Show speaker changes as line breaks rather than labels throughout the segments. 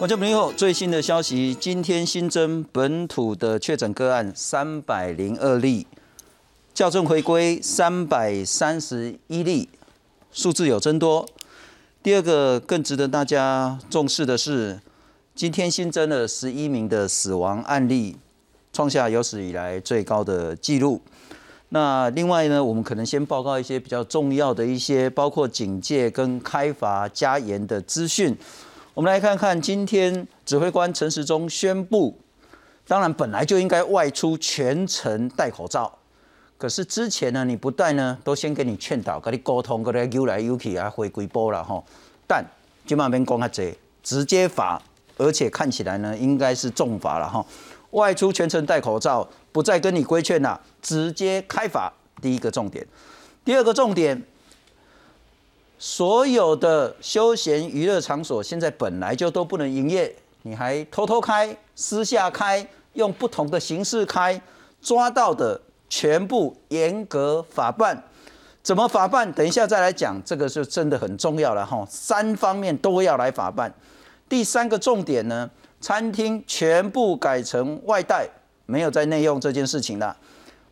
观众朋友，最新的消息，今天新增本土的确诊个案三百零二例，校正回归三百三十一例，数字有增多。第二个更值得大家重视的是，今天新增了十一名的死亡案例，创下有史以来最高的纪录。那另外呢，我们可能先报告一些比较重要的一些，包括警戒跟开罚加严的资讯。我们来看看，今天指挥官陈时中宣布，当然本来就应该外出全程戴口罩，可是之前呢，你不戴呢，都先给你劝导，跟你沟通，跟你游来游去啊，回归波了哈。但今晚边讲啊，这直接罚，而且看起来呢，应该是重罚了哈。外出全程戴口罩，不再跟你规劝了，直接开罚。第一个重点，第二个重点。所有的休闲娱乐场所现在本来就都不能营业，你还偷偷开、私下开、用不同的形式开，抓到的全部严格法办。怎么法办？等一下再来讲，这个是真的很重要了哈。三方面都要来法办。第三个重点呢，餐厅全部改成外带，没有在内用这件事情了。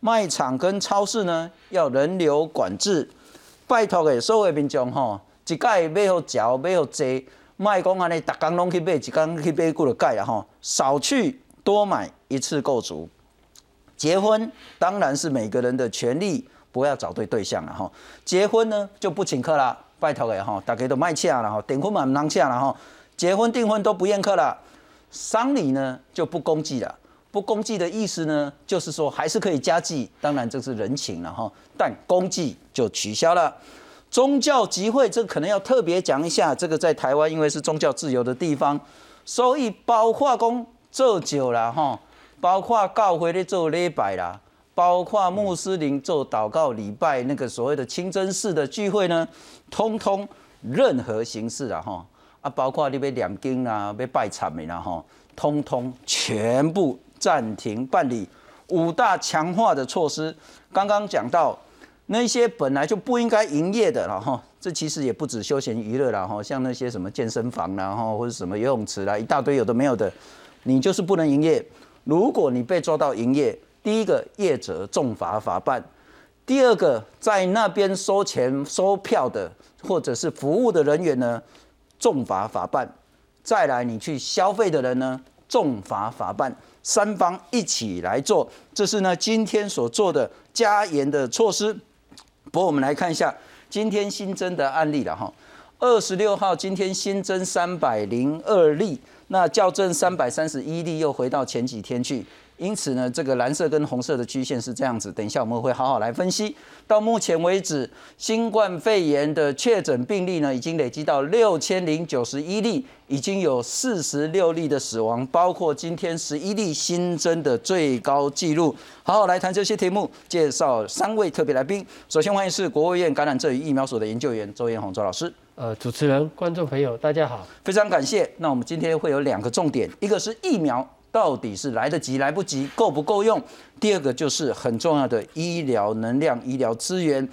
卖场跟超市呢，要人流管制。拜托的所有民众吼，一盖买好嚼，买好坐，卖讲安尼，逐工拢去买，一工去买几个盖啦吼，少去多买，一次够足。结婚当然是每个人的权利，不要找对对象了吼。结婚呢就不请客啦，拜托的吼，大家都卖请了吼，订婚嘛唔能请了吼，结婚订婚都不宴客了。丧礼呢就不公祭了，不公祭的意思呢，就是说还是可以加祭，当然这是人情了哈，但公祭。就取消了宗教集会，这可能要特别讲一下。这个在台湾，因为是宗教自由的地方，所以包括公做酒啦，哈，包括教会的做礼拜啦，包括穆斯林做祷告礼拜，那个所谓的清真寺的聚会呢，通通任何形式啊，哈啊，包括你被两经啊，被拜忏的啦，哈，通通全部暂停办理。五大强化的措施，刚刚讲到。那些本来就不应该营业的了哈，这其实也不止休闲娱乐了哈，像那些什么健身房啦哈，或者什么游泳池啦，一大堆有的没有的，你就是不能营业。如果你被抓到营业，第一个业者重罚法办，第二个在那边收钱收票的或者是服务的人员呢，重罚法办。再来你去消费的人呢，重罚法办，三方一起来做，这是呢今天所做的加严的措施。不过我们来看一下今天新增的案例了哈，二十六号今天新增三百零二例，那校正三百三十一例又回到前几天去。因此呢，这个蓝色跟红色的曲线是这样子。等一下我们会好好来分析。到目前为止，新冠肺炎的确诊病例呢，已经累积到六千零九十一例，已经有四十六例的死亡，包括今天十一例新增的最高纪录。好好来谈这些题目，介绍三位特别来宾。首先欢迎是国务院感染症与疫苗所的研究员周彦宏周老师。
呃，主持人、观众朋友，大家好，
非常感谢。那我们今天会有两个重点，一个是疫苗。到底是来得及来不及，够不够用？第二个就是很重要的医疗能量、医疗资源。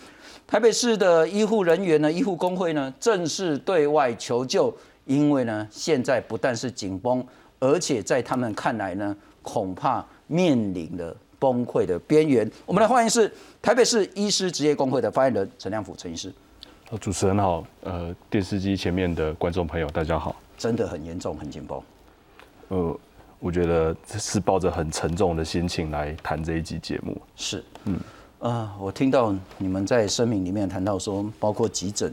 台北市的医护人员呢，医护工会呢，正式对外求救，因为呢，现在不但是紧绷，而且在他们看来呢，恐怕面临了崩溃的边缘。我们来欢迎是台北市医师职业工会的发言人陈亮甫陈医师。
主持人好，呃，电视机前面的观众朋友大家好。
真的很严重，很紧绷。
呃。我觉得是抱着很沉重的心情来谈这一集节目。
是，嗯，啊，我听到你们在声明里面谈到说，包括急诊，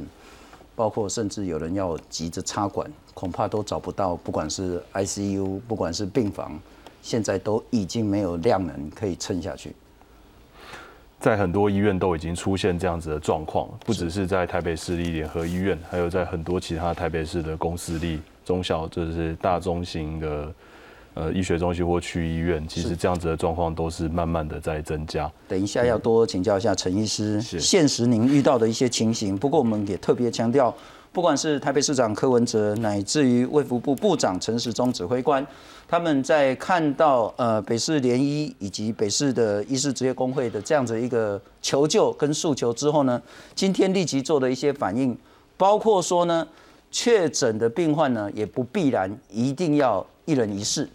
包括甚至有人要急着插管，恐怕都找不到，不管是 ICU，不管是病房，现在都已经没有量能可以撑下去。
在很多医院都已经出现这样子的状况，不只是在台北市立联合医院，还有在很多其他台北市的公司立中小，就是大中型的。呃，医学中心或去医院，其实这样子的状况都是慢慢的在增加。
等一下要多请教一下陈医师，现实您遇到的一些情形。不过我们也特别强调，不管是台北市长柯文哲，乃至于卫福部部长陈时中指挥官，他们在看到呃北市联医以及北市的医师职业工会的这样子一个求救跟诉求之后呢，今天立即做的一些反应，包括说呢。确诊的病患呢，也不必然一定要一人一室，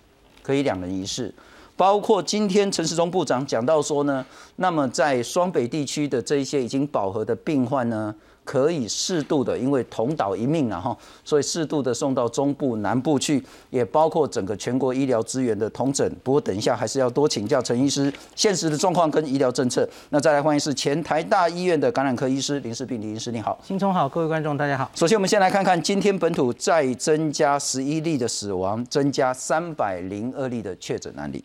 可以两人一室。包括今天陈世忠部长讲到说呢，那么在双北地区的这一些已经饱和的病患呢。可以适度的，因为同岛一命啊哈，所以适度的送到中部、南部去，也包括整个全国医疗资源的同整。不过等一下还是要多请教陈医师现实的状况跟医疗政策。那再来欢迎是前台大医院的感染科医师林世斌林医师，你好，
新聪好，各位观众大家好。
首先我们先来看看今天本土再增加十一例的死亡，增加三百零二例的确诊案例。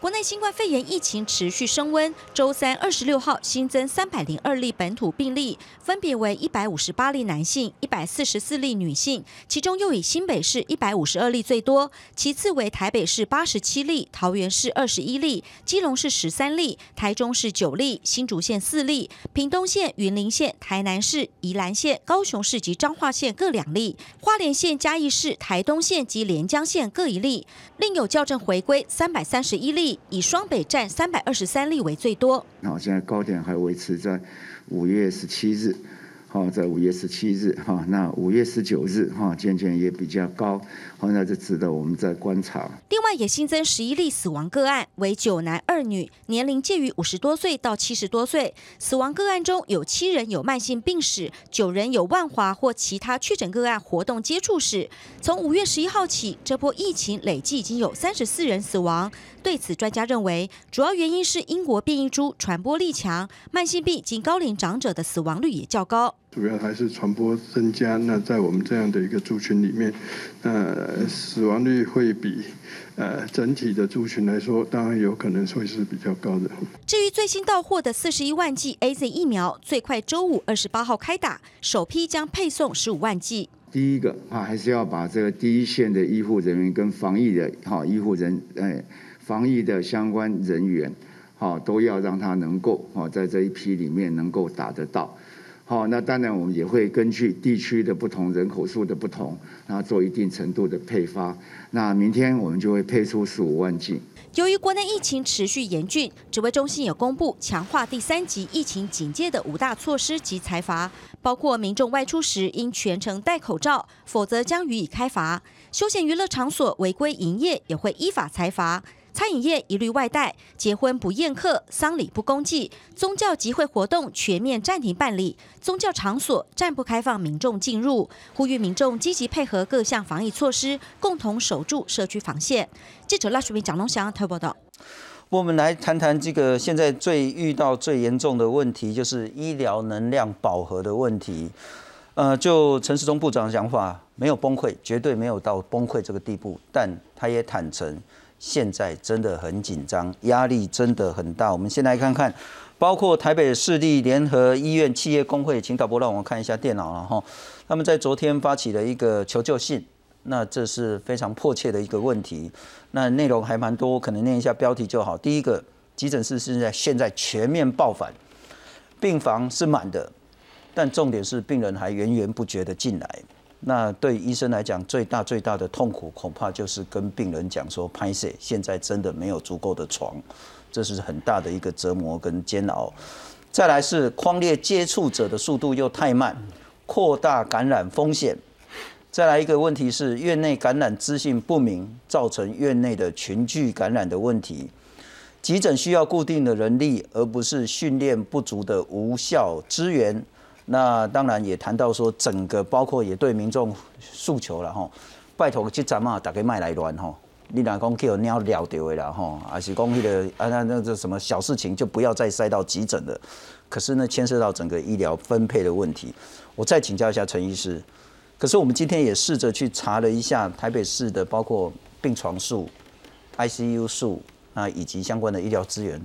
国内新冠肺炎疫情持续升温，周三二十六号新增三百零二例本土病例，分别为一百五十八例男性，一百四十四例女性，其中又以新北市一百五十二例最多，其次为台北市八十七例，桃园市二十一例，基隆市十三例，台中市九例，新竹县四例，屏东县、云林县、台南市、宜兰县、高雄市及彰化县各两例，花莲县、嘉义市、台东县及连江县各一例，另有校正回归三百三十一例。以双北站三百二十三例为最多。
好，现在高点还维持在五月十七日。好，在五月十七日，哈，那五月十九日，哈，渐渐也比较高，好，那就值得我们在观察。
另外，也新增十一例死亡个案，为九男二女，年龄介于五十多岁到七十多岁。死亡个案中有七人有慢性病史，九人有万华或其他确诊个案活动接触史。从五月十一号起，这波疫情累计已经有三十四人死亡。对此，专家认为，主要原因是英国变异株传播力强，慢性病及高龄长者的死亡率也较高。
主要还是传播增加，那在我们这样的一个族群里面，呃，死亡率会比呃整体的族群来说，当然有可能会是比较高的。
至于最新到货的四十一万剂 A Z 疫苗，最快周五二十八号开打，首批将配送十五万剂。
第一个啊，还是要把这个第一线的医护人员跟防疫的哈医护人哎防疫的相关人员，好都要让他能够哈在这一批里面能够打得到。好，那当然我们也会根据地区的不同、人口数的不同，然后做一定程度的配发。那明天我们就会配出十五万剂。
由于国内疫情持续严峻，指挥中心也公布强化第三级疫情警戒的五大措施及裁罚，包括民众外出时应全程戴口罩，否则将予以开罚；休闲娱乐场所违规营业也会依法裁罚。餐饮业一律外带，结婚不宴客，丧礼不公祭，宗教集会活动全面暂停办理，宗教场所暂不开放民众进入。呼吁民众积极配合各项防疫措施，共同守住社区防线。记者赖淑明、蒋龙祥台报道。
我们来谈谈这个现在最遇到最严重的问题，就是医疗能量饱和的问题。呃，就陈时中部长的想法，没有崩溃，绝对没有到崩溃这个地步，但他也坦诚。现在真的很紧张，压力真的很大。我们先来看看，包括台北市立联合医院企业工会，请导播让我们看一下电脑了哈。他们在昨天发起了一个求救信，那这是非常迫切的一个问题。那内容还蛮多，可能念一下标题就好。第一个，急诊室现在现在全面爆反，病房是满的，但重点是病人还源源不绝的进来。那对医生来讲，最大最大的痛苦恐怕就是跟病人讲说，拍摄现在真的没有足够的床，这是很大的一个折磨跟煎熬。再来是框列接触者的速度又太慢，扩大感染风险。再来一个问题是院内感染资讯不明，造成院内的群聚感染的问题。急诊需要固定的人力，而不是训练不足的无效资源。那当然也谈到说，整个包括也对民众诉求了吼，拜托去站嘛，大家卖来乱吼，你哪讲叫鸟了掉的啦吼，还是讲那个啊那那这什么小事情就不要再塞到急诊了。可是呢，牵涉到整个医疗分配的问题，我再请教一下陈医师。可是我们今天也试着去查了一下台北市的包括病床数、ICU 数啊，以及相关的医疗资源。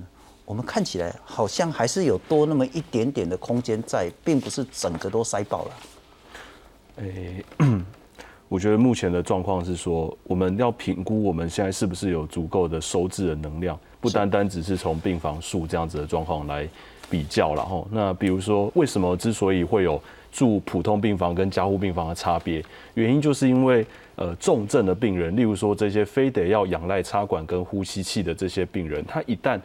我们看起来好像还是有多那么一点点的空间在，并不是整个都塞爆了。
诶，我觉得目前的状况是说，我们要评估我们现在是不是有足够的收治的能量，不单单只是从病房数这样子的状况来比较了哈。那比如说，为什么之所以会有住普通病房跟加护病房的差别，原因就是因为呃重症的病人，例如说这些非得要仰赖插管跟呼吸器的这些病人，他一旦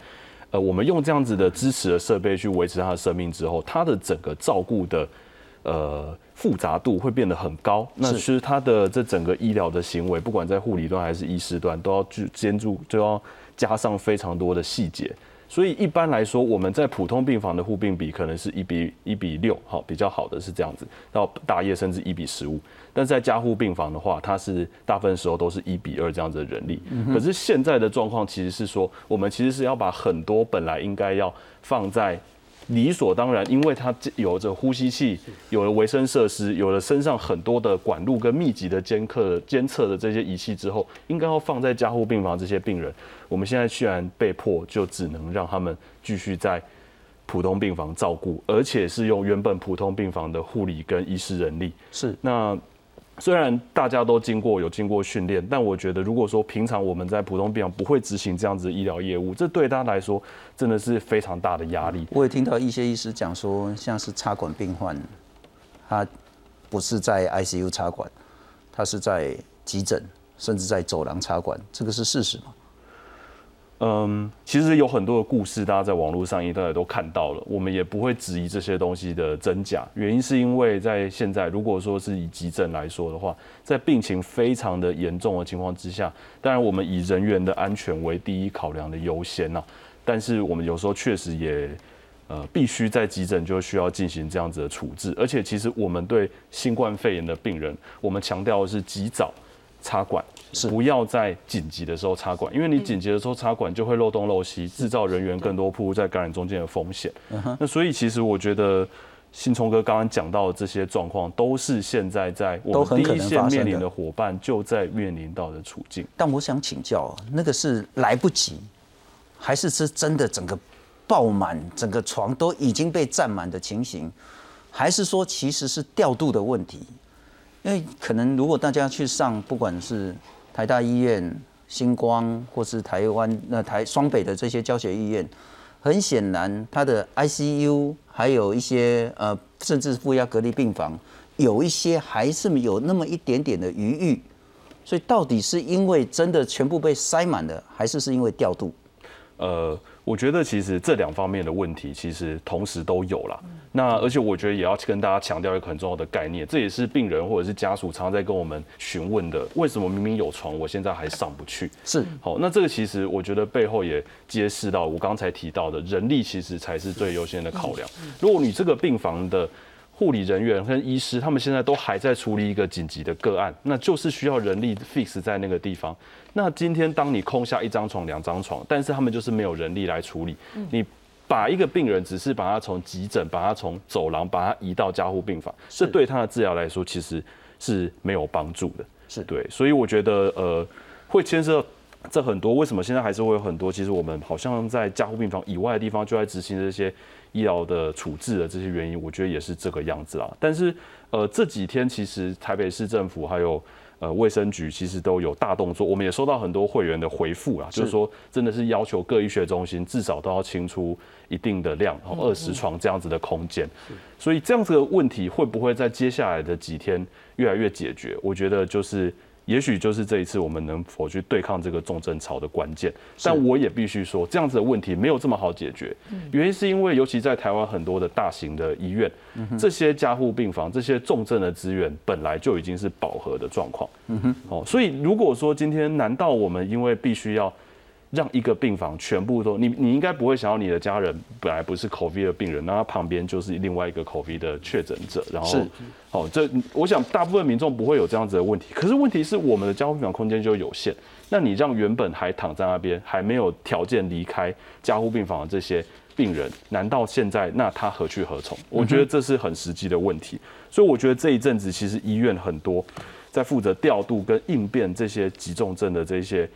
呃，我们用这样子的支持的设备去维持他的生命之后，他的整个照顾的呃复杂度会变得很高。那其实它的这整个医疗的行为，不管在护理端还是医师端，都要去监督，都要加上非常多的细节。所以一般来说，我们在普通病房的护病比可能是一比一比六，好比较好的是这样子，到大夜甚至一比十五。但是在加护病房的话，它是大部分时候都是一比二这样子的人力。可是现在的状况其实是说，我们其实是要把很多本来应该要放在。理所当然，因为它有着呼吸器，有了维生设施，有了身上很多的管路跟密集的监测监测的这些仪器之后，应该要放在加护病房这些病人。我们现在居然被迫就只能让他们继续在普通病房照顾，而且是用原本普通病房的护理跟医师人力。
是
那。虽然大家都经过有经过训练，但我觉得如果说平常我们在普通病房不会执行这样子医疗业务，这对他来说真的是非常大的压力。
我也听到一些医师讲说，像是插管病患，他不是在 ICU 插管，他是在急诊，甚至在走廊插管，这个是事实吗？
嗯，其实有很多的故事，大家在网络上应该也都看到了。我们也不会质疑这些东西的真假，原因是因为在现在，如果说是以急诊来说的话，在病情非常的严重的情况之下，当然我们以人员的安全为第一考量的优先呐。但是我们有时候确实也呃必须在急诊就需要进行这样子的处置，而且其实我们对新冠肺炎的病人，我们强调的是及早。插管不要在紧急的时候插管，因为你紧急的时候插管就会漏洞漏隙，制造人员更多铺在感染中间的风险。那所以其实我觉得信聪哥刚刚讲到的这些状况，都是现在在我们第一线面临的伙伴就在面临到的处境。
但我想请教，那个是来不及，还是是真的整个爆满，整个床都已经被占满的情形，还是说其实是调度的问题？因为可能，如果大家去上，不管是台大医院、星光，或是台湾那台双北的这些教学医院，很显然，它的 ICU 还有一些呃，甚至负压隔离病房，有一些还是有那么一点点的余裕。所以，到底是因为真的全部被塞满了，还是是因为调度？
呃。我觉得其实这两方面的问题其实同时都有了。那而且我觉得也要跟大家强调一个很重要的概念，这也是病人或者是家属常常在跟我们询问的：为什么明明有床，我现在还上不去？
是
好，那这个其实我觉得背后也揭示到我刚才提到的人力其实才是最优先的考量。如果你这个病房的护理人员跟医师，他们现在都还在处理一个紧急的个案，那就是需要人力 fix 在那个地方。那今天当你空下一张床、两张床，但是他们就是没有人力来处理。你把一个病人只是把他从急诊、把他从走廊、把他移到加护病房，这对他的治疗来说其实是没有帮助的。
是
对，所以我觉得呃，会牵涉这很多。为什么现在还是会有很多？其实我们好像在加护病房以外的地方就在执行这些。医疗的处置的这些原因，我觉得也是这个样子啊。但是，呃，这几天其实台北市政府还有呃卫生局其实都有大动作，我们也收到很多会员的回复啊，就是说真的是要求各医学中心至少都要清出一定的量，然后二十床这样子的空间。所以这样子的问题会不会在接下来的几天越来越解决？我觉得就是。也许就是这一次我们能否去对抗这个重症潮的关键，但我也必须说，这样子的问题没有这么好解决。原因是因为，尤其在台湾很多的大型的医院，这些加护病房、这些重症的资源本来就已经是饱和的状况。嗯哼哦，所以如果说今天，难道我们因为必须要？让一个病房全部都你你应该不会想要你的家人本来不是 COVID 的病人，那他旁边就是另外一个 COVID 的确诊者，然后，好，这我想大部分民众不会有这样子的问题。可是问题是我们的加护病房空间就有限，那你让原本还躺在那边还没有条件离开加护病房的这些病人，难道现在那他何去何从？我觉得这是很实际的问题。所以我觉得这一阵子其实医院很多在负责调度跟应变这些急重症的这些。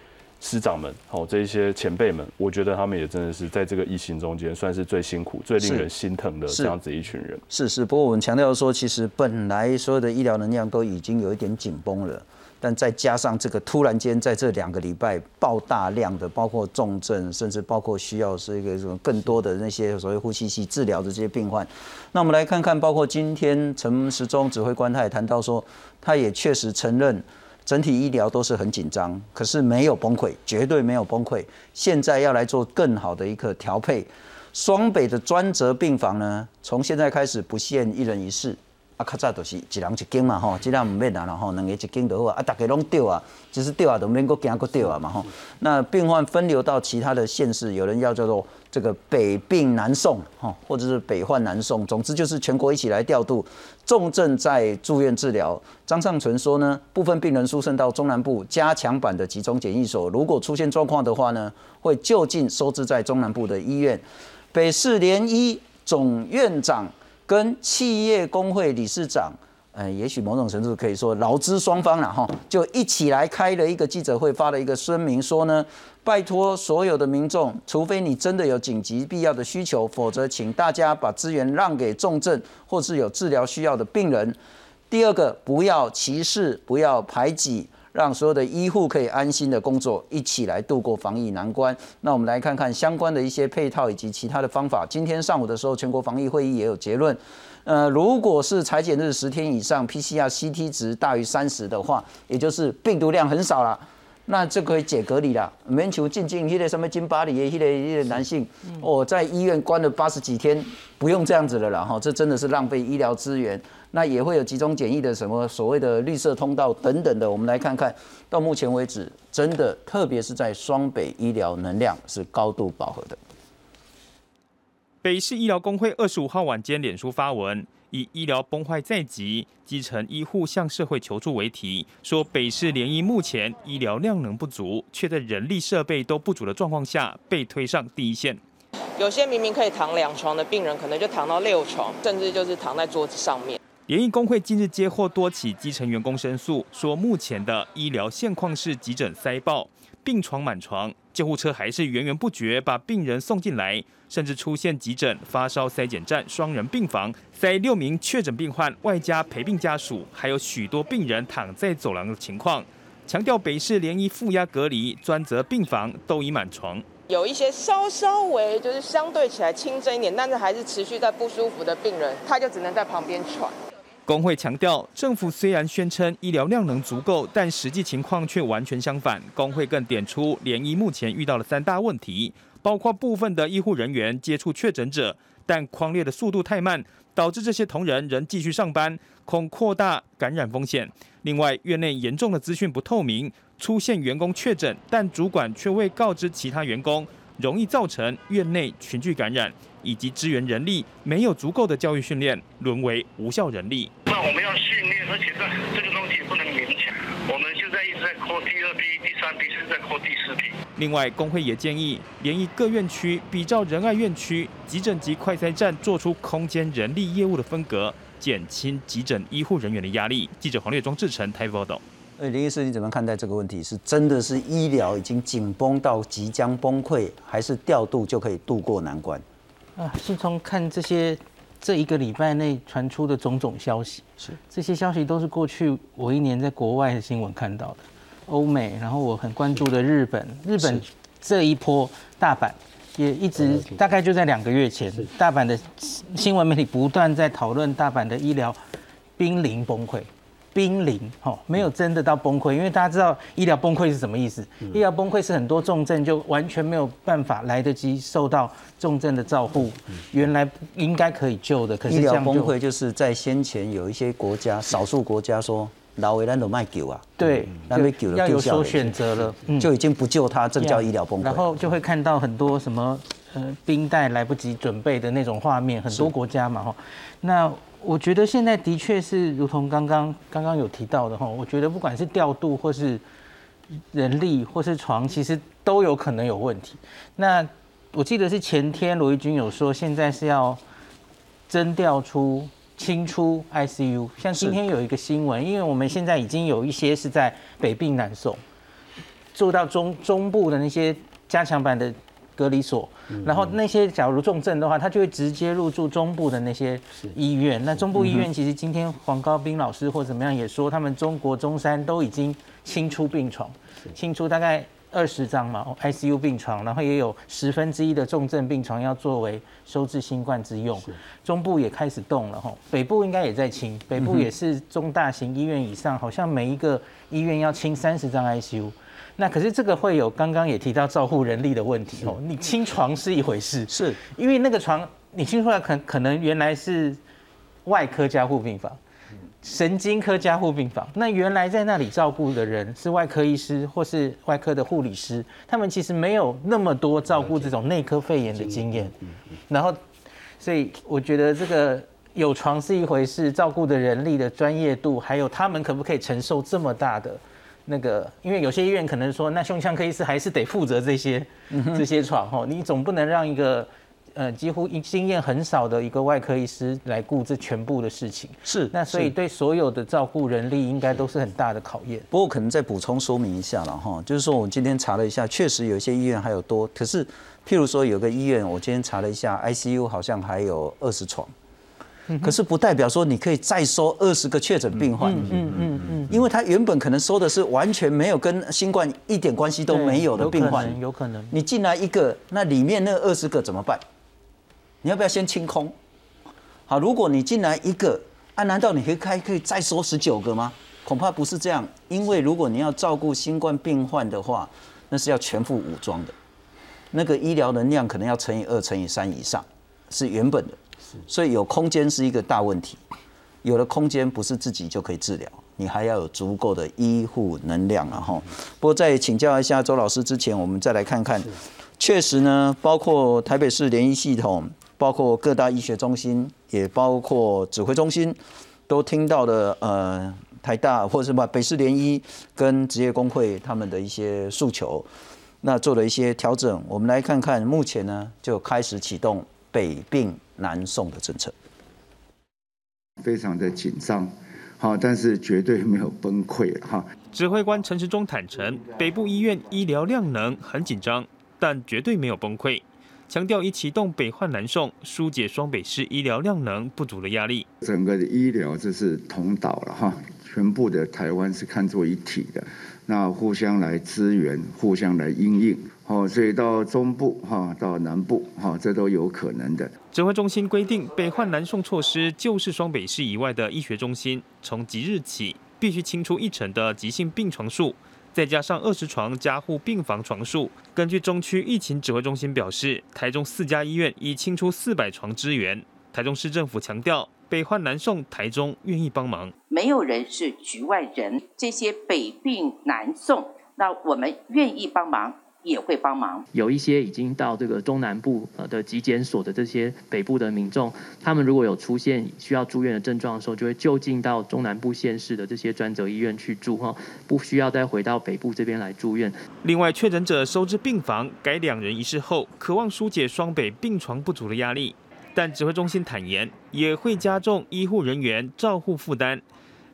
师长们，好，这一些前辈们，我觉得他们也真的是在这个疫情中间，算是最辛苦、最令人心疼的这样子一群人。
是是，不过我们强调说，其实本来所有的医疗能量都已经有一点紧绷了，但再加上这个突然间在这两个礼拜爆大量的，包括重症，甚至包括需要是一个什么更多的那些所谓呼吸器治疗的这些病患。那我们来看看，包括今天陈时中指挥官他也谈到说，他也确实承认。整体医疗都是很紧张，可是没有崩溃，绝对没有崩溃。现在要来做更好的一个调配。双北的专责病房呢，从现在开始不限一人一室啊，啊，较早就是一人一间嘛吼，即咱毋免啊，吼，两个一间就好啊，啊，大家拢对啊，就是对啊，都免搁惊搁对啊嘛吼。那病患分流到其他的县市，有人要叫做这个北病南送吼，或者是北患南送，总之就是全国一起来调度，重症在住院治疗。张尚存说呢，部分病人输送到中南部加强版的集中检疫所，如果出现状况的话呢，会就近收治在中南部的医院。北市联医总院长跟企业工会理事长，呃，也许某种程度可以说劳资双方了哈，就一起来开了一个记者会，发了一个声明说呢，拜托所有的民众，除非你真的有紧急必要的需求，否则请大家把资源让给重症或是有治疗需要的病人。第二个，不要歧视，不要排挤。让所有的医护可以安心的工作，一起来度过防疫难关。那我们来看看相关的一些配套以及其他的方法。今天上午的时候，全国防疫会议也有结论。呃，如果是裁剪日十天以上，PCR CT 值大于三十的话，也就是病毒量很少了。那这可以解隔离了，免求进进一些什么金巴里的迄个迄个男性，哦，在医院关了八十几天，不用这样子了啦哈，这真的是浪费医疗资源。那也会有集中检疫的什么所谓的绿色通道等等的，我们来看看到目前为止，真的特别是在双北医疗能量是高度饱和的。
北市医疗工会二十五号晚间脸书发文。以医疗崩坏在即，基层医护向社会求助为题，说北市联医目前医疗量能不足，却在人力设备都不足的状况下被推上第一线。
有些明明可以躺两床的病人，可能就躺到六床，甚至就是躺在桌子上面。
联医工会近日接获多起基层员工申诉，说目前的医疗现况是急诊塞爆。病床满床，救护车还是源源不绝把病人送进来，甚至出现急诊、发烧筛检站、双人病房，塞六名确诊病患，外加陪病家属，还有许多病人躺在走廊的情况。强调北市联医负压隔离专责病房都已满床，
有一些稍稍微就是相对起来轻症一点，但是还是持续在不舒服的病人，他就只能在旁边喘。
工会强调，政府虽然宣称医疗量能足够，但实际情况却完全相反。工会更点出，联医目前遇到了三大问题，包括部分的医护人员接触确诊者，但框列的速度太慢，导致这些同仁仍继续上班，恐扩大感染风险。另外，院内严重的资讯不透明，出现员工确诊，但主管却未告知其他员工，容易造成院内群聚感染。以及支援人力没有足够的教育训练，沦为无效人力。
那我们要训练，而且这这个东西不能勉强。我们现在一直在扩第二批、第三批，现在扩第四批。
另外，工会也建议，联谊各院区比照仁爱院区急诊及快筛站，做出空间人力业务的分隔，减轻急诊医护人员的压力。记者黄烈庄志成台报道。
呃，林医师，你怎么看待这个问题？是真的是医疗已经紧绷到即将崩溃，还是调度就可以渡过难关？
啊，是从看这些这一个礼拜内传出的种种消息，
是
这些消息都是过去我一年在国外的新闻看到的，欧美，然后我很关注的日本，日本这一波大阪也一直大概就在两个月前，大阪的新闻媒体不断在讨论大阪的医疗濒临崩溃。濒临，哈，没有真的到崩溃，因为大家知道医疗崩溃是什么意思？医疗崩溃是很多重症就完全没有办法来得及受到重症的照护，原来应该可以救的，可是
医疗崩溃就是在先前有一些国家，少数国家说老维兰都卖救啊，
对，那被救了，要有所选择了，
就已经不救他，这叫医疗崩溃。
然后就会看到很多什么呃冰袋来不及准备的那种画面，很多国家嘛，哈，那。我觉得现在的确是如同刚刚刚刚有提到的哈，我觉得不管是调度或是人力或是床，其实都有可能有问题。那我记得是前天罗毅军有说，现在是要征调出清出 ICU。像今天有一个新闻，因为我们现在已经有一些是在北病南送，做到中中部的那些加强版的。隔离所，然后那些假如重症的话，他就会直接入住中部的那些医院。那中部医院其实今天黄高斌老师或怎么样也说，他们中国中山都已经清出病床，清出大概二十张嘛 ICU 病床，然后也有十分之一的重症病床要作为收治新冠之用。中部也开始动了吼，北部应该也在清，北部也是中大型医院以上，好像每一个医院要清三十张 ICU。那可是这个会有刚刚也提到照护人力的问题哦。你清床是一回事，
是
因为那个床你清出来可可能原来是外科加护病房，神经科加护病房。那原来在那里照顾的人是外科医师或是外科的护理师，他们其实没有那么多照顾这种内科肺炎的经验。然后，所以我觉得这个有床是一回事，照顾的人力的专业度，还有他们可不可以承受这么大的那个？因为有些医院可能说，那胸腔科医师还是得负责这些这些床吼，你总不能让一个。呃，几乎一经验很少的一个外科医师来顾这全部的事情，
是
那所以对所有的照顾人力应该都是很大的考验。
不过可能再补充说明一下了哈，就是说我今天查了一下，确实有些医院还有多，可是譬如说有个医院，我今天查了一下，ICU 好像还有二十床，可是不代表说你可以再收二十个确诊病患，嗯嗯嗯，因为他原本可能收的是完全没有跟新冠一点关系都没有的病患，
有可能
你进来一个，那里面那二十个怎么办？你要不要先清空？好，如果你进来一个，啊，难道你可以开可以再收十九个吗？恐怕不是这样，因为如果你要照顾新冠病患的话，那是要全副武装的，那个医疗能量可能要乘以二、乘以三以上，是原本的。所以有空间是一个大问题。有了空间，不是自己就可以治疗，你还要有足够的医护能量啊！哈。不过在请教一下周老师之前，我们再来看看，确实呢，包括台北市联医系统。包括各大医学中心，也包括指挥中心，都听到了呃台大或者什么北市联医跟职业工会他们的一些诉求，那做了一些调整。我们来看看，目前呢就开始启动北病南送的政策，
非常的紧张，好，但是绝对没有崩溃哈。
指挥官陈时中坦诚，北部医院医疗量能很紧张，但绝对没有崩溃。强调已启动北患南送，疏解双北市医疗量能不足的压力。
整个的医疗这是同岛了哈，全部的台湾是看作一体的，那互相来支援，互相来应应，好，所以到中部哈，到南部哈，这都有可能的。
指挥中心规定，北患南送措施就是双北市以外的医学中心，从即日起必须清出一成的急性病床数。再加上二十床加护病房床数，根据中区疫情指挥中心表示，台中四家医院已清出四百床支援。台中市政府强调，北患南送，台中愿意帮忙。
没有人是局外人，这些北病南送，那我们愿意帮忙。也会帮忙。
有一些已经到这个中南部的急检所的这些北部的民众，他们如果有出现需要住院的症状的时候，就会就近到中南部县市的这些专责医院去住哈，不需要再回到北部这边来住院。
另外，确诊者收治病房改两人一室后，渴望疏解双北病床不足的压力，但指挥中心坦言，也会加重医护人员照护负担。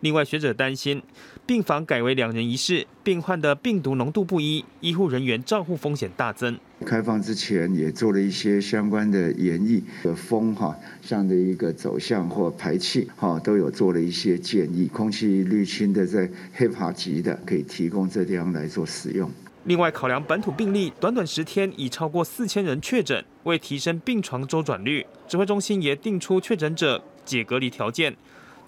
另外，学者担心，病房改为两人一室，病患的病毒浓度不一，医护人员照护风险大增。
开放之前也做了一些相关的演绎的风哈，这样的一个走向或排气哈，都有做了一些建议。空气滤清的在 HEPA 级的，可以提供这地方来做使用。
另外，考量本土病例短短十天已超过四千人确诊，为提升病床周转率，指挥中心也定出确诊者解隔离条件。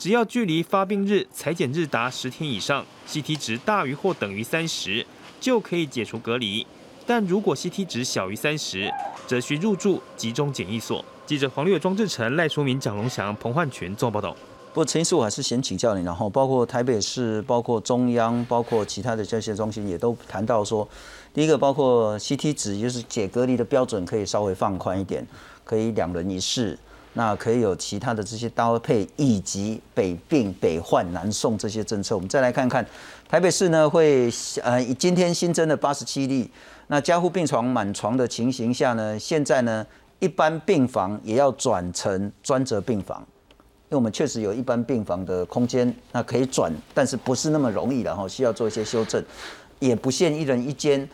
只要距离发病日裁剪日达十天以上，CT 值大于或等于三十，就可以解除隔离。但如果 CT 值小于三十，则需入住集中检疫所。记者黄略、庄志成、赖淑明、蒋龙祥、彭焕群做报道。
不过陈医师，我还是先请教你，然后包括台北市、包括中央、包括其他的这些中心，也都谈到说，第一个包括 CT 值，就是解隔离的标准可以稍微放宽一点，可以两人一室。那可以有其他的这些搭配，以及北病北患南送这些政策。我们再来看看，台北市呢会呃今天新增了八十七例。那加护病床满床的情形下呢，现在呢一般病房也要转成专责病房，因为我们确实有一般病房的空间，那可以转，但是不是那么容易的哈，需要做一些修正，也不限一人一间。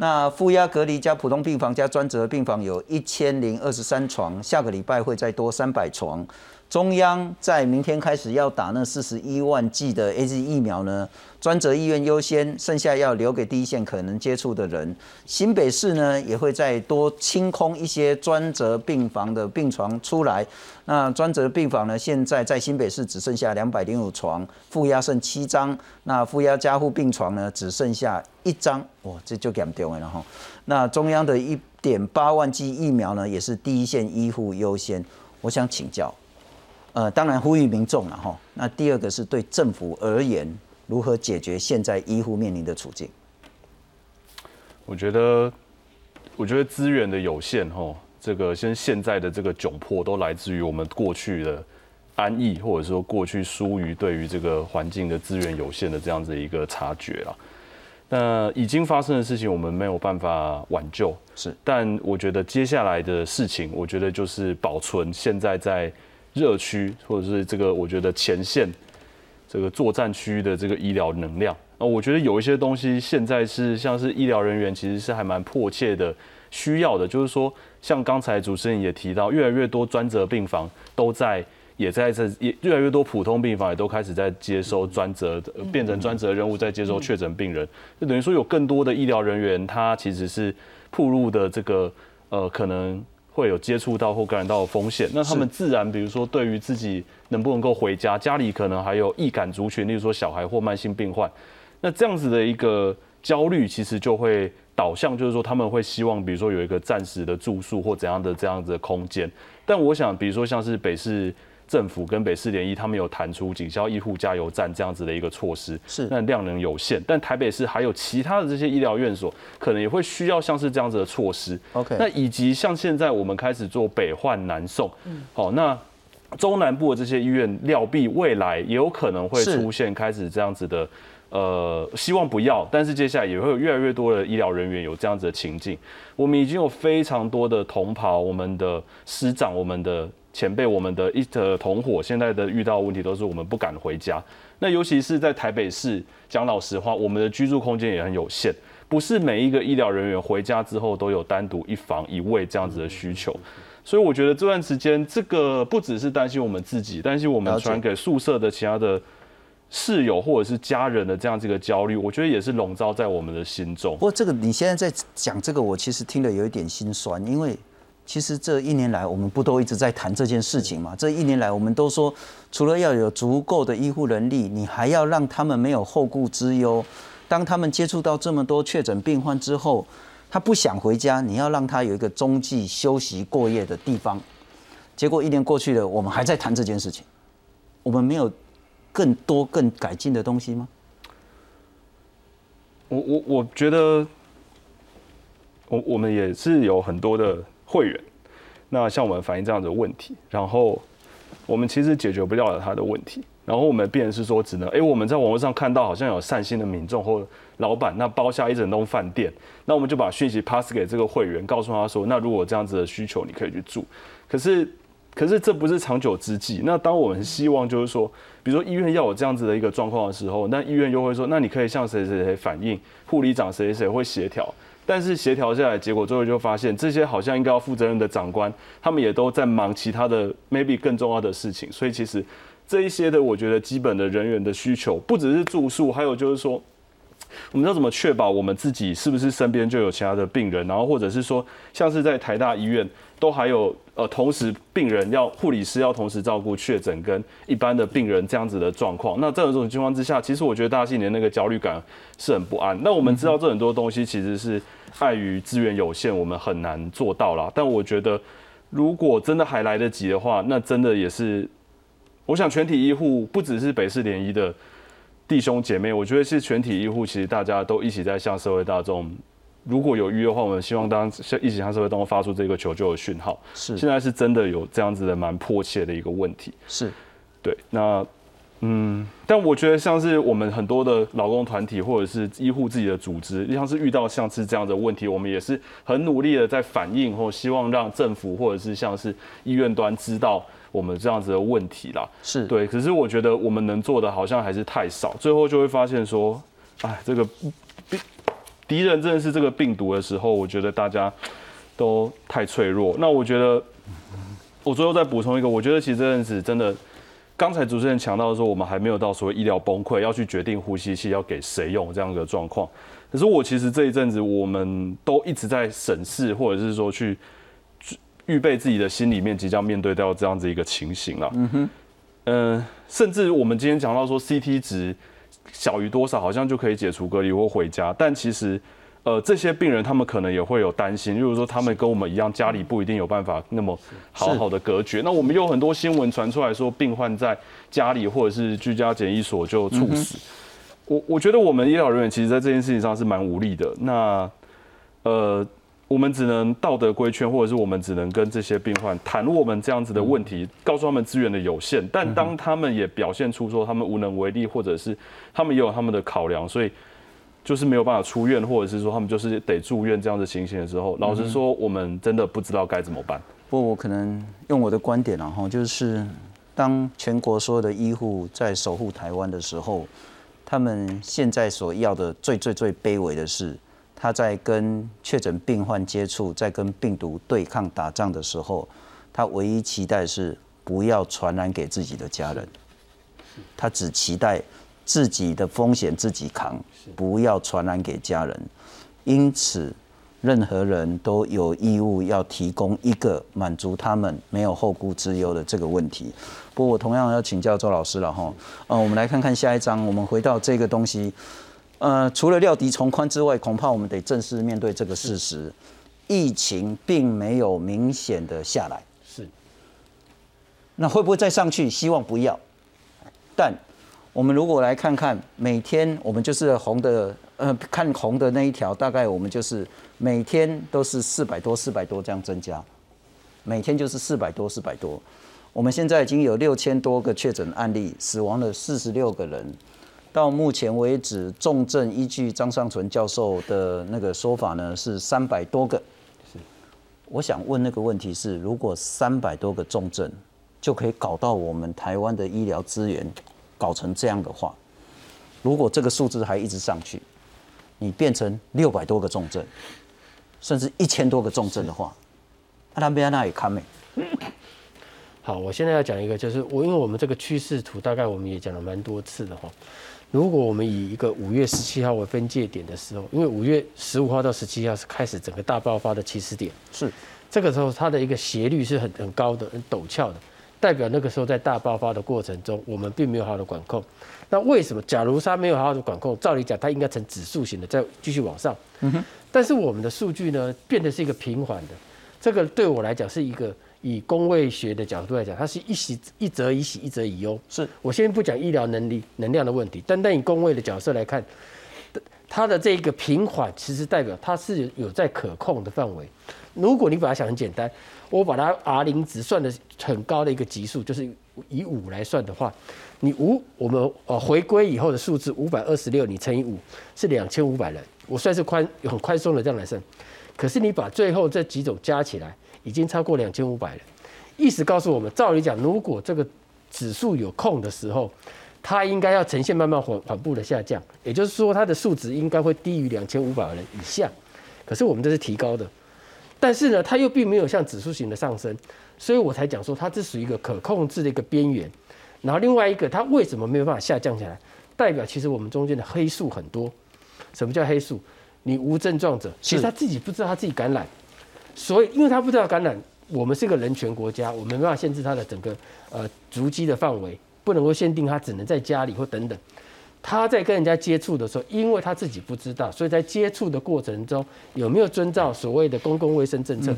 那负压隔离加普通病房加专责病房有一千零二十三床，下个礼拜会再多三百床。中央在明天开始要打那四十一万剂的 A Z 疫苗呢，专责医院优先，剩下要留给第一线可能接触的人。新北市呢也会再多清空一些专责病房的病床出来。那专责病房呢，现在在新北市只剩下两百零五床，负压剩七张。那负压加护病床呢，只剩下一张。哇，这就严重了哈。那中央的一点八万剂疫苗呢，也是第一线医护优先。我想请教。呃，当然呼吁民众了哈。那第二个是对政府而言，如何解决现在医护面临的处境？
我觉得，我觉得资源的有限哈，这个现现在的这个窘迫都来自于我们过去的安逸，或者说过去疏于对于这个环境的资源有限的这样子一个察觉了。那已经发生的事情，我们没有办法挽救，
是。
但我觉得接下来的事情，我觉得就是保存现在在热区或者是这个我觉得前线这个作战区域的这个医疗能量。那我觉得有一些东西现在是像是医疗人员，其实是还蛮迫切的需要的，就是说像刚才主持人也提到，越来越多专责病房都在。也在这也越来越多普通病房也都开始在接收专责，变成专责任务在接收确诊病人，就等于说有更多的医疗人员，他其实是铺入的这个呃可能会有接触到或感染到的风险，那他们自然比如说对于自己能不能够回家，家里可能还有易感族群，例如说小孩或慢性病患，那这样子的一个焦虑其实就会导向，就是说他们会希望比如说有一个暂时的住宿或怎样的这样子的空间，但我想比如说像是北市。政府跟北市联谊，他们有谈出警消医护加油站这样子的一个措施，
是
那量能有限，但台北市还有其他的这些医疗院所，可能也会需要像是这样子的措施。
OK，
那以及像现在我们开始做北患南送，好，那中南部的这些医院料必未来也有可能会出现开始这样子的，呃，希望不要，但是接下来也会有越来越多的医疗人员有这样子的情境。我们已经有非常多的同袍，我们的师长，我们的。前辈，我们的一的同伙，现在的遇到问题都是我们不敢回家。那尤其是在台北市，讲老实话，我们的居住空间也很有限，不是每一个医疗人员回家之后都有单独一房一卫这样子的需求。所以我觉得这段时间，这个不只是担心我们自己，担心我们传给宿舍的其他的室友或者是家人的这样子一个焦虑，我觉得也是笼罩在我们的心中。
不过这个你现在在讲这个，我其实听了有一点心酸，因为。其实这一年来，我们不都一直在谈这件事情吗？这一年来，我们都说，除了要有足够的医护能力，你还要让他们没有后顾之忧。当他们接触到这么多确诊病患之后，他不想回家，你要让他有一个中继休息过夜的地方。结果一年过去了，我们还在谈这件事情。我们没有更多更改进的东西吗？
我我我觉得，我我们也是有很多的。会员，那向我们反映这样的问题，然后我们其实解决不了他的问题，然后我们变是说只能，哎，我们在网络上看到好像有善心的民众或老板，那包下一整栋饭店，那我们就把讯息 pass 给这个会员，告诉他说，那如果这样子的需求，你可以去住。可是，可是这不是长久之计。那当我们希望就是说，比如说医院要有这样子的一个状况的时候，那医院又会说，那你可以向谁谁谁反映，护理长谁谁会协调。但是协调下来，结果最后就发现，这些好像应该要负责任的长官，他们也都在忙其他的 maybe 更重要的事情。所以其实这一些的，我觉得基本的人员的需求，不只是住宿，还有就是说，我们要怎么确保我们自己是不是身边就有其他的病人，然后或者是说，像是在台大医院。都还有呃，同时病人要护理师要同时照顾确诊跟一般的病人这样子的状况。那在这种情况之下，其实我觉得大家心里的那个焦虑感是很不安。那我们知道这很多东西其实是碍于资源有限，我们很难做到啦。但我觉得如果真的还来得及的话，那真的也是，我想全体医护不只是北市联医的弟兄姐妹，我觉得是全体医护，其实大家都一起在向社会大众。如果有预约的话，我们希望当一起向社会当中发出这个求救的讯号。
是，
现在是真的有这样子的蛮迫切的一个问题。
是，
对。那，嗯，但我觉得像是我们很多的劳工团体或者是医护自己的组织，像是遇到像是这样的问题，我们也是很努力的在反映，或希望让政府或者是像是医院端知道我们这样子的问题啦。
是
对。可是我觉得我们能做的好像还是太少，最后就会发现说，哎，这个。敌人真的是这个病毒的时候，我觉得大家都太脆弱。那我觉得，我最后再补充一个，我觉得其实这阵子真的，刚才主持人强调说，我们还没有到所谓医疗崩溃，要去决定呼吸器要给谁用这样的状况。可是我其实这一阵子，我们都一直在审视，或者是说去预备自己的心里面即将面对到这样子一个情形了。嗯哼，嗯，甚至我们今天讲到说 CT 值。小于多少好像就可以解除隔离或回家，但其实，呃，这些病人他们可能也会有担心，就是说他们跟我们一样，家里不一定有办法那么好好的隔绝。那我们有很多新闻传出来说，病患在家里或者是居家检疫所就猝死。我我觉得我们医疗人员其实在这件事情上是蛮无力的。那呃，我们只能道德规劝，或者是我们只能跟这些病患谈我们这样子的问题，告诉他们资源的有限。但当他们也表现出说他们无能为力，或者是他们也有他们的考量，所以。就是没有办法出院，或者是说他们就是得住院这样的情形的时候，老实说，我们真的不知道该怎么办。
不过我可能用我的观点，然后就是当全国所有的医护在守护台湾的时候，他们现在所要的最最最卑微的是，他在跟确诊病患接触，在跟病毒对抗打仗的时候，他唯一期待是不要传染给自己的家人，他只期待。自己的风险自己扛，不要传染给家人。因此，任何人都有义务要提供一个满足他们没有后顾之忧的这个问题。不过，我同样要请教周老师了哈。呃，我们来看看下一章，我们回到这个东西。呃，除了料敌从宽之外，恐怕我们得正式面对这个事实：疫情并没有明显的下来。
是。
那会不会再上去？希望不要。但我们如果来看看每天，我们就是红的，呃，看红的那一条，大概我们就是每天都是四百多、四百多这样增加，每天就是四百多、四百多。我们现在已经有六千多个确诊案例，死亡了四十六个人。到目前为止，重症依据张尚存教授的那个说法呢，是三百多个。是，我想问那个问题是，如果三百多个重症就可以搞到我们台湾的医疗资源？搞成这样的话，如果这个数字还一直上去，你变成六百多个重症，甚至一千多个重症的话，那他边那也看没？
好，我现在要讲一个，就是我因为我们这个趋势图大概我们也讲了蛮多次的哈。如果我们以一个五月十七号为分界点的时候，因为五月十五号到十七号是开始整个大爆发的起始点，
是
这个时候它的一个斜率是很很高的、很陡峭的。代表那个时候在大爆发的过程中，我们并没有好好的管控。那为什么？假如它没有好好的管控，照理讲它应该呈指数型的再继续往上。嗯哼。但是我们的数据呢，变得是一个平缓的。这个对我来讲是一个以工位学的角度来讲，它是一喜一则以喜，一则以忧。
是
我先不讲医疗能力能量的问题，单单以工位的角色来看，它的这个平缓其实代表它是有在可控的范围。如果你把它想很简单。我把它 R 零值算的很高的一个级数，就是以五来算的话，你五我们呃回归以后的数字五百二十六，你乘以五是两千五百人，我算是宽很宽松的这样来算。可是你把最后这几种加起来，已经超过两千五百人，意思告诉我们，照理讲，如果这个指数有空的时候，它应该要呈现慢慢缓缓步的下降，也就是说它的数值应该会低于两千五百人以下。可是我们这是提高的。但是呢，它又并没有像指数型的上升，所以我才讲说它这属于一个可控制的一个边缘。然后另外一个，它为什么没有办法下降下来？代表其实我们中间的黑数很多。什么叫黑数？你无症状者，其实他自己不知道他自己感染，所以因为他不知道感染，我们是个人权国家，我们没办法限制他的整个呃足迹的范围，不能够限定他只能在家里或等等。他在跟人家接触的时候，因为他自己不知道，所以在接触的过程中有没有遵照所谓的公共卫生政策，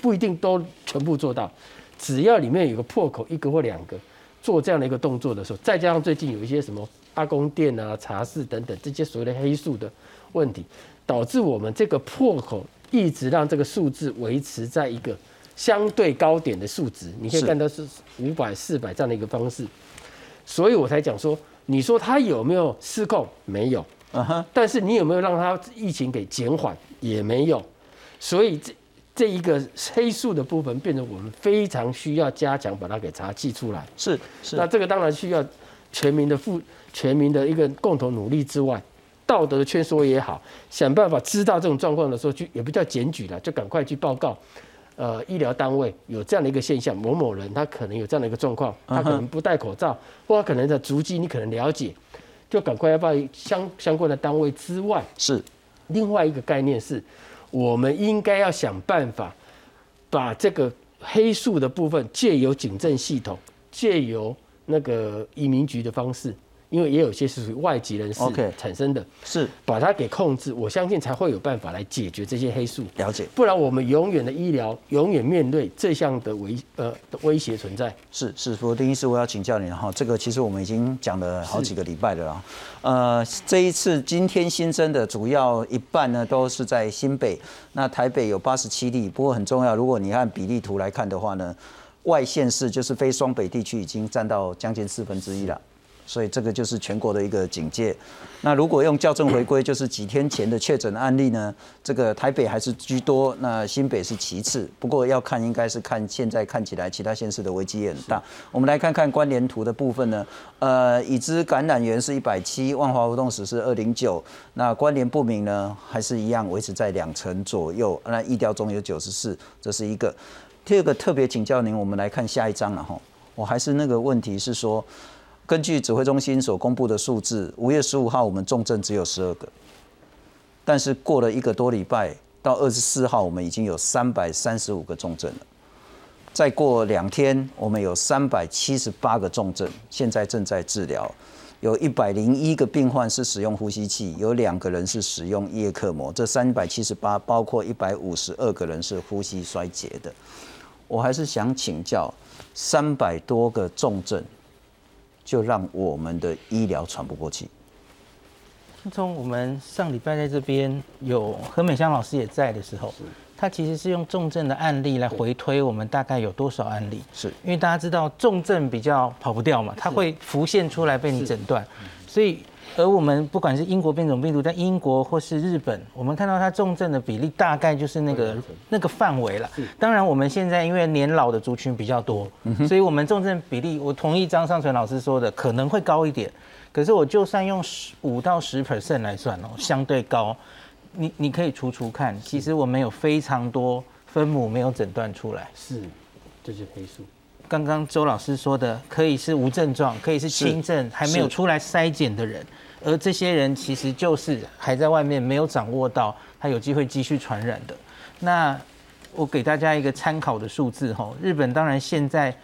不一定都全部做到。只要里面有个破口，一个或两个做这样的一个动作的时候，再加上最近有一些什么阿公店啊、茶室等等这些所谓的黑数的问题，导致我们这个破口一直让这个数字维持在一个相对高点的数值。你可以看到是五百、四百这样的一个方式，所以我才讲说。你说他有没有失控？没有。但是你有没有让他疫情给减缓？也没有。所以这这一个黑数的部分，变成我们非常需要加强把它给查记出来。
是是。
那这个当然需要全民的负全民的一个共同努力之外，道德的劝说也好，想办法知道这种状况的时候，就也不叫检举了，就赶快去报告。呃，医疗单位有这样的一个现象，某某人他可能有这样的一个状况，他可能不戴口罩，或者可能的足迹你可能了解，就赶快要报相相关的单位之外，
是
另外一个概念是，我们应该要想办法把这个黑数的部分借由警政系统，借由那个移民局的方式，因为也有些是属于外籍人士
OK
产生的，
是
把它给控制，我相信才会有办法来解决这些黑数。
了解。
不然我们永远的医疗永远面对这项的威呃的威胁存在。
是是，不过丁医师，我要请教你哈，这个其实我们已经讲了好几个礼拜了啦。呃，这一次今天新增的主要一半呢都是在新北，那台北有八十七例，不过很重要，如果你按比例图来看的话呢，外县市就是非双北地区已经占到将近四分之一了。所以这个就是全国的一个警戒。那如果用校正回归，就是几天前的确诊案例呢？这个台北还是居多，那新北是其次。不过要看，应该是看现在看起来其他县市的危机也很大。我们来看看关联图的部分呢。呃，已知感染源是一百七，万华活动史是二零九。那关联不明呢，还是一样维持在两成左右。那疫调中有九十四，这是一个。第二个特别请教您，我们来看下一章了哈。我还是那个问题是说。根据指挥中心所公布的数字，五月十五号我们重症只有十二个，但是过了一个多礼拜，到二十四号我们已经有三百三十五个重症了。再过两天，我们有三百七十八个重症，现在正在治疗。有一百零一个病患是使用呼吸器，有两个人是使用叶克膜。这三百七十八包括一百五十二个人是呼吸衰竭的。我还是想请教，三百多个重症。就让我们的医疗喘不过气。
从我们上礼拜在这边有何美香老师也在的时候，他其实是用重症的案例来回推我们大概有多少案例。
是
因为大家知道重症比较跑不掉嘛，它会浮现出来被你诊断，所以。而我们不管是英国变种病毒，在英国或是日本，我们看到它重症的比例大概就是那个那个范围了。当然，我们现在因为年老的族群比较多，所以我们重症比例，我同意张尚存老师说的，可能会高一点。可是我就算用十五到十 percent 来算哦，相对高。你你可以除除看，其实我们有非常多分母没有诊断出来。
是，这是黑数。
刚刚周老师说的，可以是无症状，可以是轻症，还没有出来筛检的人。而这些人其实就是还在外面没有掌握到他有机会继续传染的。那我给大家一个参考的数字哈，日本当然现在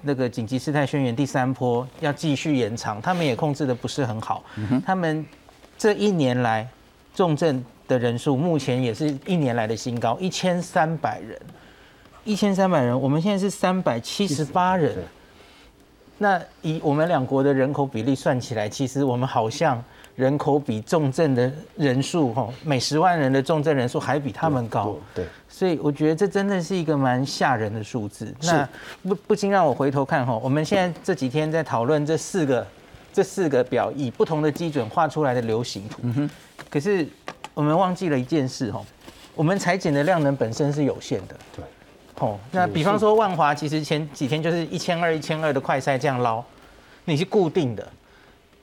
那个紧急事态宣言第三波要继续延长，他们也控制的不是很好。他们这一年来重症的人数目前也是一年来的新高，一千三百人，一千三百人，我们现在是三百七十八人。那以我们两国的人口比例算起来，其实我们好像人口比重症的人数，哈，每十万人的重症人数还比他们高。
对，
所以我觉得这真的是一个蛮吓人的数字。那不不禁让我回头看哈，我们现在这几天在讨论这四个这四个表以不同的基准画出来的流行图。可是我们忘记了一件事哈，我们裁剪的量能本身是有限的。
对。
哦，那比方说万华，其实前几天就是一千二、一千二的快筛这样捞，你是固定的，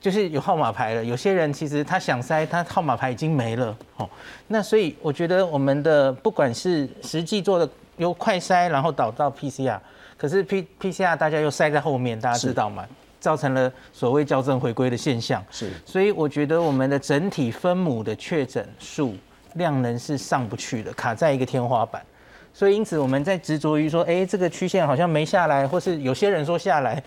就是有号码牌了。有些人其实他想筛，他号码牌已经没了。哦，那所以我觉得我们的不管是实际做的由快筛，然后导到 PCR，可是 P PCR 大家又塞在后面，大家知道吗？造成了所谓校正回归的现象。
是，
所以我觉得我们的整体分母的确诊数量能是上不去的，卡在一个天花板。所以，因此我们在执着于说，哎，这个曲线好像没下来，或是有些人说下来，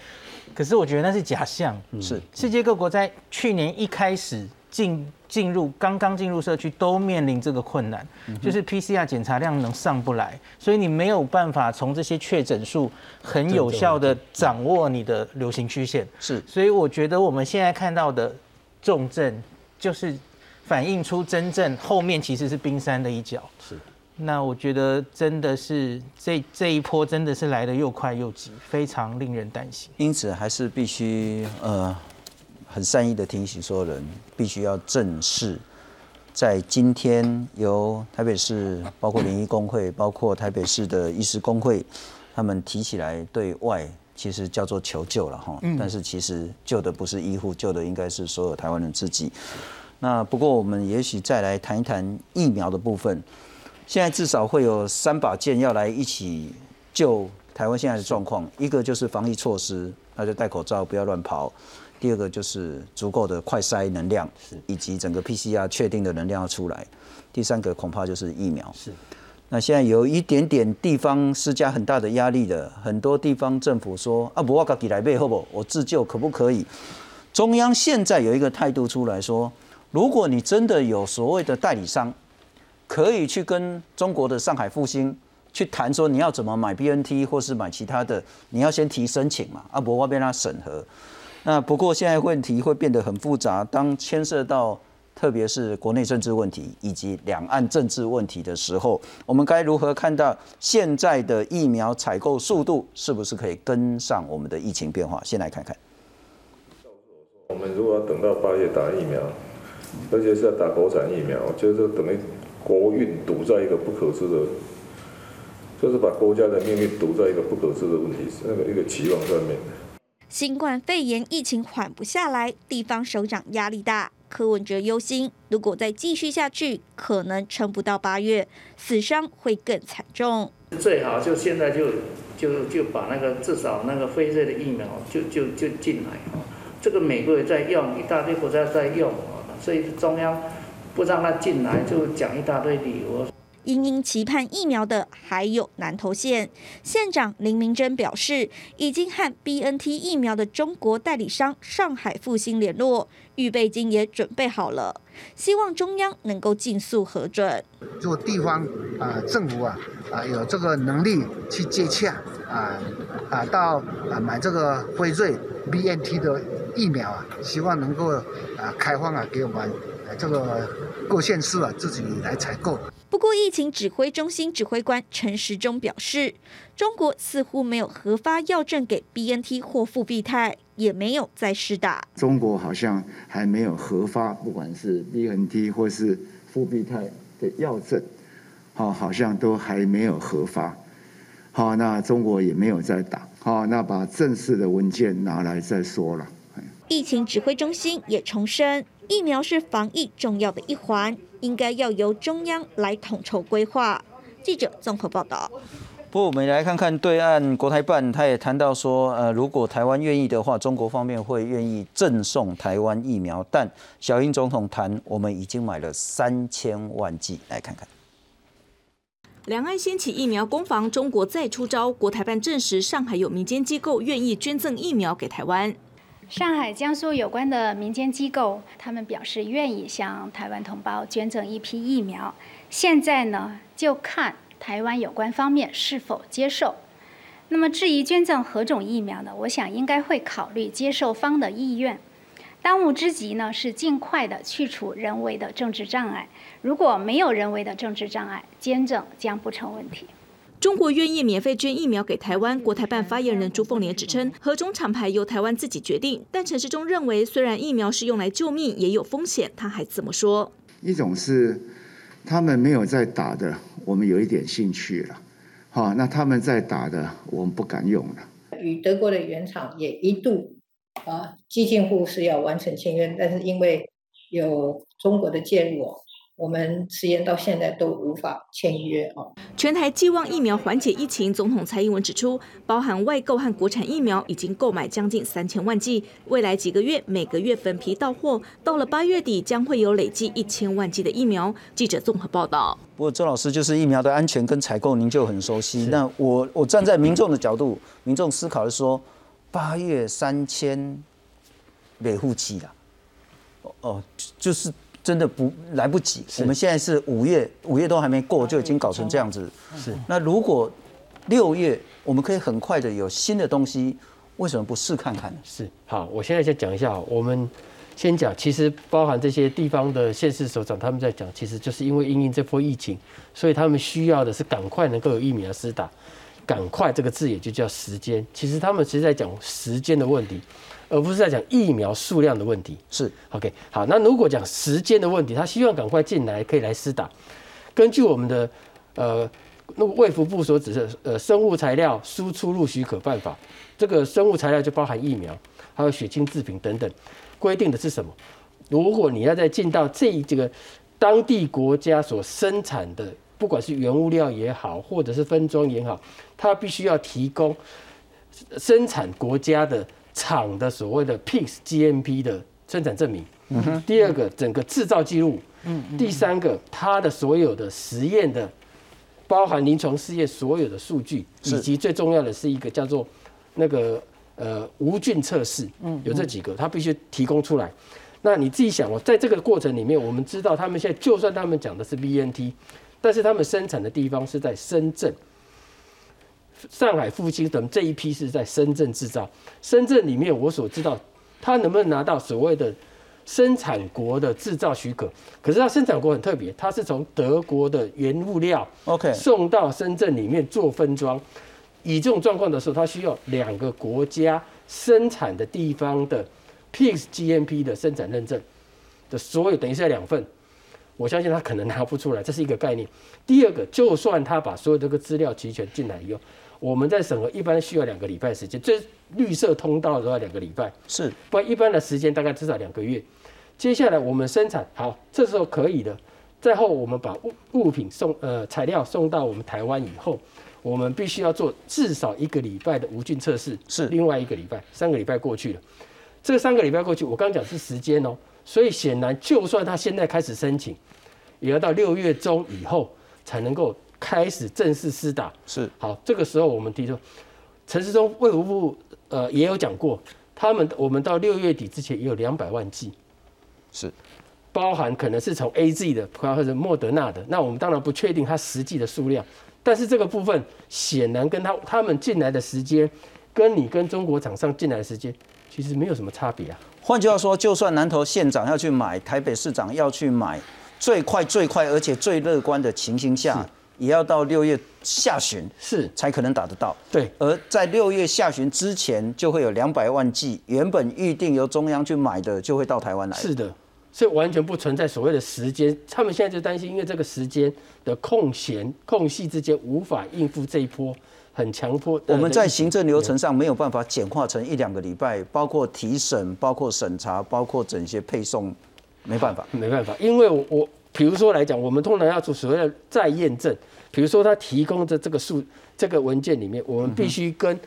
可是我觉得那是假象。
是
世界各国在去年一开始进进入刚刚进入社区都面临这个困难，就是 PCR 检查量能上不来，所以你没有办法从这些确诊数很有效的掌握你的流行曲线。
是，
所以我觉得我们现在看到的重症，就是反映出真正后面其实是冰山的一角。
是。
那我觉得真的是这这一波真的是来的又快又急，非常令人担心。
因此还是必须呃很善意的提醒所有人，必须要正视，在今天由台北市包括联谊工会，包括台北市的医师工会，他们提起来对外其实叫做求救了哈，但是其实救的不是医护，救的应该是所有台湾人自己。那不过我们也许再来谈一谈疫苗的部分。现在至少会有三把剑要来一起救台湾现在的状况。一个就是防疫措施，那就戴口罩，不要乱跑；第二个就是足够的快筛能量，以及整个 PCR 确定的能量要出来；第三个恐怕就是疫苗。
是。
那现在有一点点地方施加很大的压力的，很多地方政府说啊，不我自己来背后不？我自救可不可以？中央现在有一个态度出来说，如果你真的有所谓的代理商，可以去跟中国的上海复兴去谈，说你要怎么买 BNT 或是买其他的，你要先提申请嘛，阿伯那边他审核。那不过现在问题会变得很复杂，当牵涉到特别是国内政治问题以及两岸政治问题的时候，我们该如何看到现在的疫苗采购速度是不是可以跟上我们的疫情变化？先来看看。
我们如果要等到八月打疫苗，而且是要打国产疫苗，就是等于国运堵在一个不可知的，就是把国家的命运堵在一个不可知的问题，那个一个期望上面。
新冠肺炎疫情缓不下来，地方首长压力大。柯文哲忧心，如果再继续下去，可能撑不到八月，死伤会更惨重。
最好就现在就就就把那个至少那个辉瑞的疫苗就就就进来啊。这个美国也在用，意大利国家在用啊，所以中央不让他进来，就讲一大堆理由。
殷殷期盼疫苗的还有南投县县长林明珍表示，已经和 B N T 疫苗的中国代理商上海复兴联络，预备金也准备好了，希望中央能够尽速核准。
做地方啊政府啊啊有这个能力去接洽啊啊到啊买这个辉瑞 B N T 的疫苗啊，希望能够啊开放啊给我们这个各县市啊自己来采购。
不过，疫情指挥中心指挥官陈时中表示，中国似乎没有核发药证给 BNT 或复必泰，也没有在施打。
中国好像还没有核发，不管是 BNT 或是复必泰的药证，好，好像都还没有核发。好，那中国也没有在打。好，那把正式的文件拿来再说了。
疫情指挥中心也重申，疫苗是防疫重要的一环。应该要由中央来统筹规划。记者综合报道。
不过我们来看看对岸国台办，他也谈到说，呃，如果台湾愿意的话，中国方面会愿意赠送台湾疫苗。但小英总统谈，我们已经买了三千万剂。来看看。
两岸掀起疫苗攻防，中国再出招。国台办证实，上海有民间机构愿意捐赠疫苗给台湾。
上海、江苏有关的民间机构，他们表示愿意向台湾同胞捐赠一批疫苗。现在呢，就看台湾有关方面是否接受。那么，至于捐赠何种疫苗呢？我想应该会考虑接受方的意愿。当务之急呢，是尽快的去除人为的政治障碍。如果没有人为的政治障碍，捐赠将不成问题。
中国愿意免费捐疫苗给台湾，国台办发言人朱凤莲指称，何种厂牌由台湾自己决定。但陈世忠认为，虽然疫苗是用来救命，也有风险。他还这么说：
一种是他们没有在打的，我们有一点兴趣了，好，那他们在打的，我们不敢用了。
与德国的原厂也一度啊，基金户是要完成签约，但是因为有中国的介入。我们实验到现在都无法签约哦。
全台寄望疫苗缓解疫情，总统蔡英文指出，包含外购和国产疫苗已经购买将近三千万剂，未来几个月每个月分批到货，到了八月底将会有累计一千万剂的疫苗。记者综合报道。
不过周老师就是疫苗的安全跟采购，您就很熟悉。那我我站在民众的角度，民众思考的说，八月三千每户剂啦，哦，就是。真的不来不及。我们现在是五月，五月都还没过，就已经搞成这样子。是。那如果六月我们可以很快的有新的东西，为什么不试看看呢？
是。好，我现在先讲一下。我们先讲，其实包含这些地方的县市首长，他们在讲，其实就是因为因应这波疫情，所以他们需要的是赶快能够有疫苗施打。赶快这个字也就叫时间。其实他们其实在讲时间的问题。而不是在讲疫苗数量的问题，
是
OK 好。那如果讲时间的问题，他希望赶快进来，可以来施打。根据我们的呃那个卫福部所指的呃生物材料输出入许可办法，这个生物材料就包含疫苗，还有血清制品等等，规定的是什么？如果你要再进到这这个当地国家所生产的，不管是原物料也好，或者是分装也好，它必须要提供生产国家的。厂的所谓的 PIS GMP 的生产证明，第二个整个制造记录，第三个它的所有的实验的，包含临床试验所有的数据，以及最重要的是一个叫做那个呃无菌测试，嗯，有这几个，他必须提供出来。那你自己想哦，在这个过程里面，我们知道他们现在就算他们讲的是 BNT，但是他们生产的地方是在深圳、上海、复兴等这一批是在深圳制造。深圳里面我所知道，他能不能拿到所谓的生产国的制造许可？可是他生产国很特别，它是从德国的原物料
OK
送到深圳里面做分装。以这种状况的时候，他需要两个国家生产的地方的 PIX GMP 的生产认证的所有，等于是两份。我相信他可能拿不出来，这是一个概念。第二个，就算他把所有这个资料齐全进来以后，我们在审核一般需要两个礼拜时间，这绿色通道都要两个礼拜，
是，
不然一般的时间大概至少两个月。接下来我们生产好，这时候可以的。再后我们把物物品送呃材料送到我们台湾以后，我们必须要做至少一个礼拜的无菌测试，
是
另外一个礼拜，三个礼拜过去了。这三个礼拜过去，我刚讲是时间哦，所以显然就算他现在开始申请，也要到六月中以后才能够开始正式施打。
是。
好，这个时候我们提出，陈世忠卫福部呃也有讲过，他们我们到六月底之前也有两百万剂，
是。
包含可能是从 A Z 的或者莫德纳的，那我们当然不确定它实际的数量，但是这个部分显然跟他他们进来的时间，跟你跟中国厂商进来的时间其实没有什么差别啊。
换句话说，就算南投县长要去买，台北市长要去买，最快最快而且最乐观的情形下，也要到六月下旬
是
才可能打得到。
对，
而在六月下旬之前，就会有两百万剂原本预定由中央去买的，就会到台湾来。
是的，所以完全不存在所谓的时间。他们现在就担心，因为这个时间的空闲空隙之间无法应付这一波很强迫。
我们在行政流程上没有办法简化成一两个礼拜，包括提审、包括审查、包括整些配送，没办法，
没办法，因为我我比如说来讲，我们通常要做所谓的再验证，比如说他提供的这个数这个文件里面，我们必须跟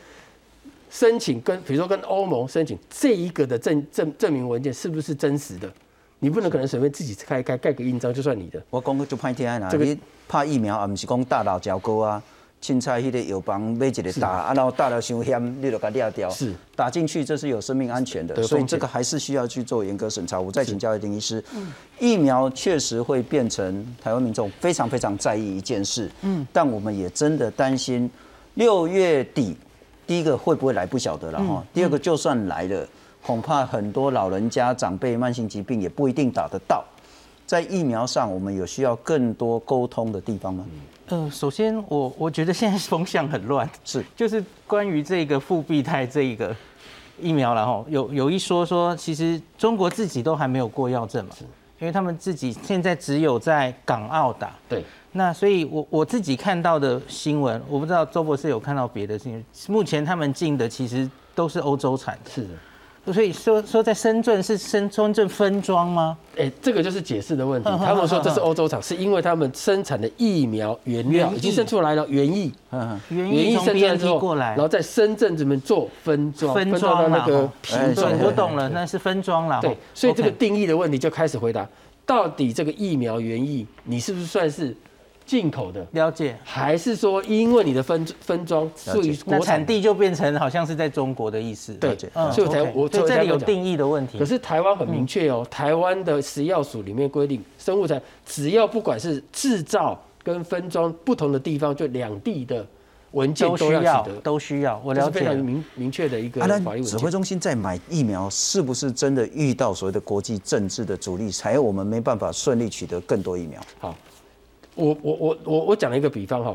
申请跟比如说跟欧盟申请这一个的证证证明文件是不是真实的，你不能可能随便自己开开盖个印章就算你的。
我讲就歹听啦，
这个
你拍疫苗啊，不是讲大老椒膏啊，凊彩迄个药房买一个打，啊，然后打了伤险，你就给它掉。
是
打进去，这是有生命安全的，所以这个还是需要去做严格审查。我再请教丁医师，疫苗确实会变成台湾民众非常非常在意一件事，嗯，但我们也真的担心六月底，第一个会不会来不晓得了哈，第二个就算来了，恐怕很多老人家长辈慢性疾病也不一定打得到。在疫苗上，我们有需要更多沟通的地方吗？
呃，首先我我觉得现在风向很乱，
是
就是关于这个复必泰这一个疫苗然后有有一说说，其实中国自己都还没有过药证嘛，因为他们自己现在只有在港澳打。
对，
那所以我我自己看到的新闻，我不知道周博士有看到别的新闻，目前他们进的其实都是欧洲产的。
是的。
所以说说在深圳是深深圳分装吗？
哎，这个就是解释的问题。
嗯
他们说这是欧洲厂，是因为他们生产的疫苗原料已经生出来了，原液，
嗯，原液
生出来之后
过来
然后在深圳这边做分装，
分
到
装啦
那个
吼
瓶装。
我懂了，那是分装了。
对，所以这个定义的问题就开始回答：到底这个疫苗原液，你是不是算是进口的？
了解，
还是说因为你的分分装属于
那
国产
产地就变成好像是在中国的意思。
对
嗯
所以我才我
所以这里有定义的问题。
可是台湾很明确哦，台湾的食药署里面规定，生物材只要不管是制造跟分装不同的地方，就两地的文件
都需
要
都需要，我
这是非
了解了。
常明明确的一个
啊，
法律文件。
指挥中心在买疫苗，是不是真的遇到所谓的国际政治的阻力，才我们没办法顺利取得更多疫苗？
好，我我我我我讲一个比方哈，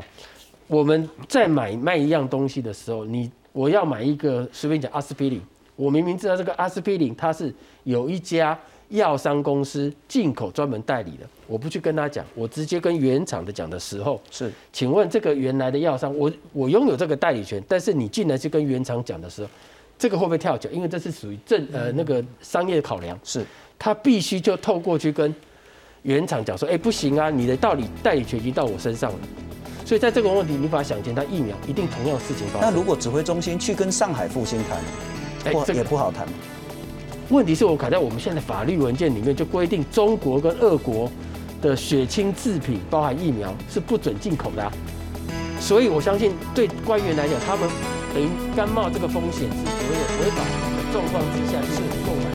我们在买卖一样东西的时候，你我要买一个随便讲阿司匹林，我明明知道这个阿司匹林它是有一家药商公司进口专门代理的，我不去跟他讲，我直接跟原厂的讲的时候，
是，
请问这个原来的药商，我我拥有这个代理权，但是你进来去跟原厂讲的时候，这个会不会跳脚？因为这是属于正呃那个商业考量，
是，
他必须就透过去跟原厂讲说，哎、不行啊，你的道理代理权已经到我身上了。所以在这个问题，你把它想见，它疫苗一定同样的事情发生。
那如果指挥中心去跟上海复兴谈，不
哎这个
也不好谈。
问题是我卡在我们现在法律文件里面就规定，中国跟俄国的血清制品包含疫苗是不准进口的啊、所以我相信对官员来讲，他们等于甘冒这个风险是所谓的违法的状况之下是购买。